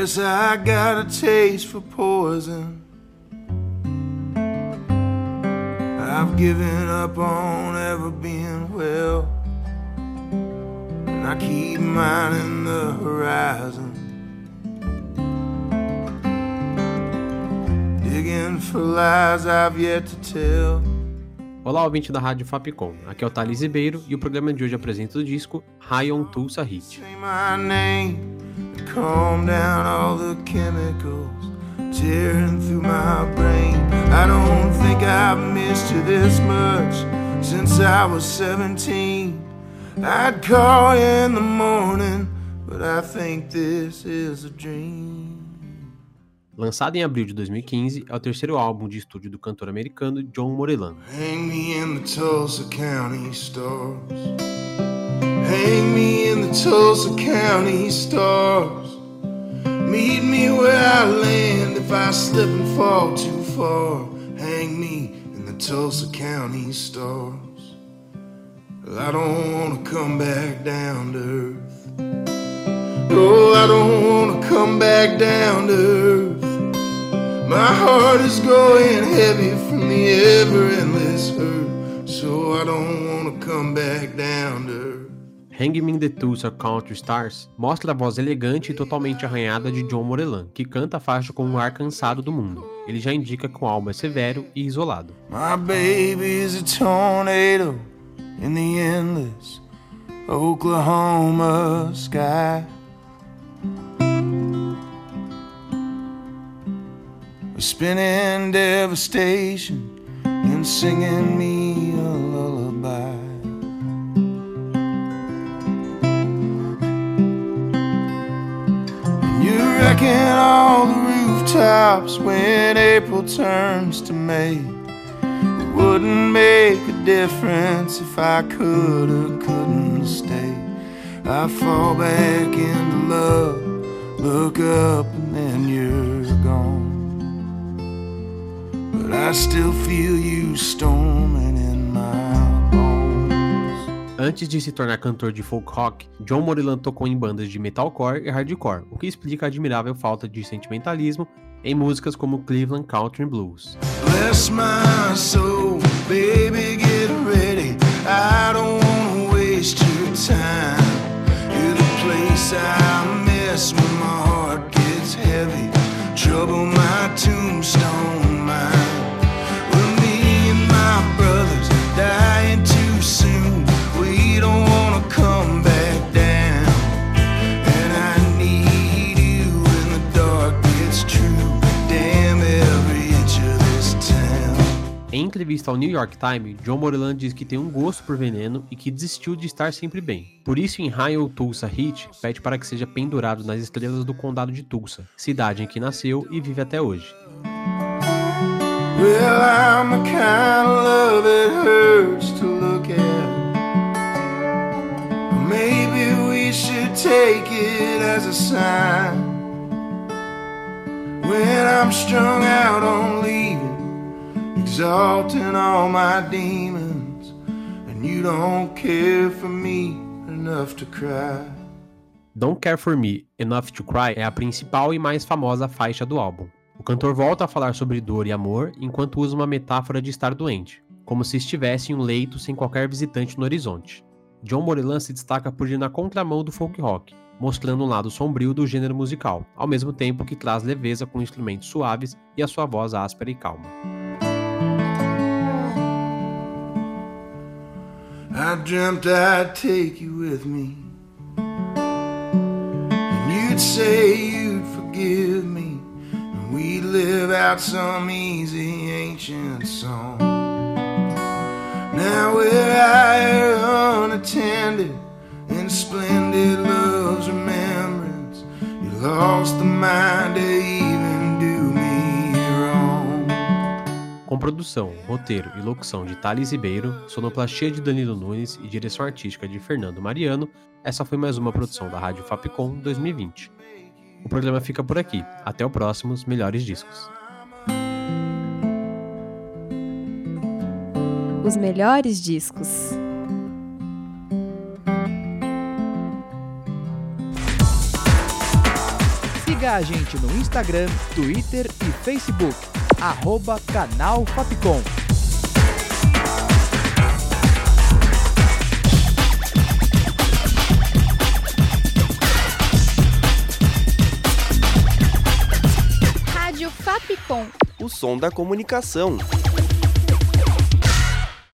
Guess I got a taste for poison. I've given up on ever being well. And I keep mining the horizon. Digging for lies I've yet to tell. Olá, ouvinte da Rádio Fapcom. Aqui é o Thales Ribeiro e o programa de hoje apresenta o disco High on Tulsa Hit. Say my name, calm down all the chemicals tearing through my brain. I don't think I've missed you this much since I was 17. I'd call you in the morning, but I think this is a dream. Lançado em abril de 2015, é o terceiro álbum de estúdio do cantor americano John Moreland. Hang me in the Tulsa County stars. Hang me in the Tulsa County stars. Meet me where I land if I slip and fall too far. Hang me in the Tulsa County stars. I don't wanna come back down to earth. Oh, I don't wanna come back down to earth. My heart is growing heavy from the ever endless hurt. So I don't wanna come back down to earth. Hang Me in the Tulsa Country Stars mostra a voz elegante e totalmente arranhada de John Moreland, que canta a faixa com o ar cansado do mundo. Ele já indica que o álbum é severo e isolado. My a tornado in the endless Oklahoma sky. Spinning devastation and singing me when April turns to May. It wouldn't make a difference if I could or couldn't stay. I fall back into love, look up, and then you're gone. But I still feel you storming. Antes de se tornar cantor de folk rock, John Moreland tocou em bandas de metalcore e hardcore, o que explica a admirável falta de sentimentalismo em músicas como Cleveland Country Blues. Bless my soul, baby, entrevista ao New York Times, John Moreland diz que tem um gosto por veneno e que desistiu de estar sempre bem. Por isso, em High Tulsa Hit, pede para que seja pendurado nas estrelas do condado de Tulsa, cidade em que nasceu e vive até hoje. Well, I'm the kind of love hurts to look at. Maybe we should take it as a sign. When I'm strung out on leaving, exalting all my demons, and you don't care for me enough to cry. Don't Care For Me, Enough to Cry é a principal e mais famosa faixa do álbum. O cantor volta a falar sobre dor e amor enquanto usa uma metáfora de estar doente, como se estivesse em um leito sem qualquer visitante no horizonte. John Moreland se destaca por ir na contramão do folk rock, mostrando um lado sombrio do gênero musical, ao mesmo tempo que traz leveza com instrumentos suaves e a sua voz áspera e calma. I dreamt I'd take you with me. And you'd say you'd forgive me. And we'd live out some easy ancient song. Now we're higher unattended in splendid love's remembrance. You lost the mind produção, roteiro e locução de Thales Ribeiro, sonoplastia de Danilo Nunes e direção artística de Fernando Mariano, essa foi mais uma produção da Rádio Fapcom 2020. O programa fica por aqui. Até o próximo Os Melhores Discos. Os melhores discos. Siga a gente no Instagram, Twitter e Facebook. Arroba Canal Fapcom. O som da comunicação.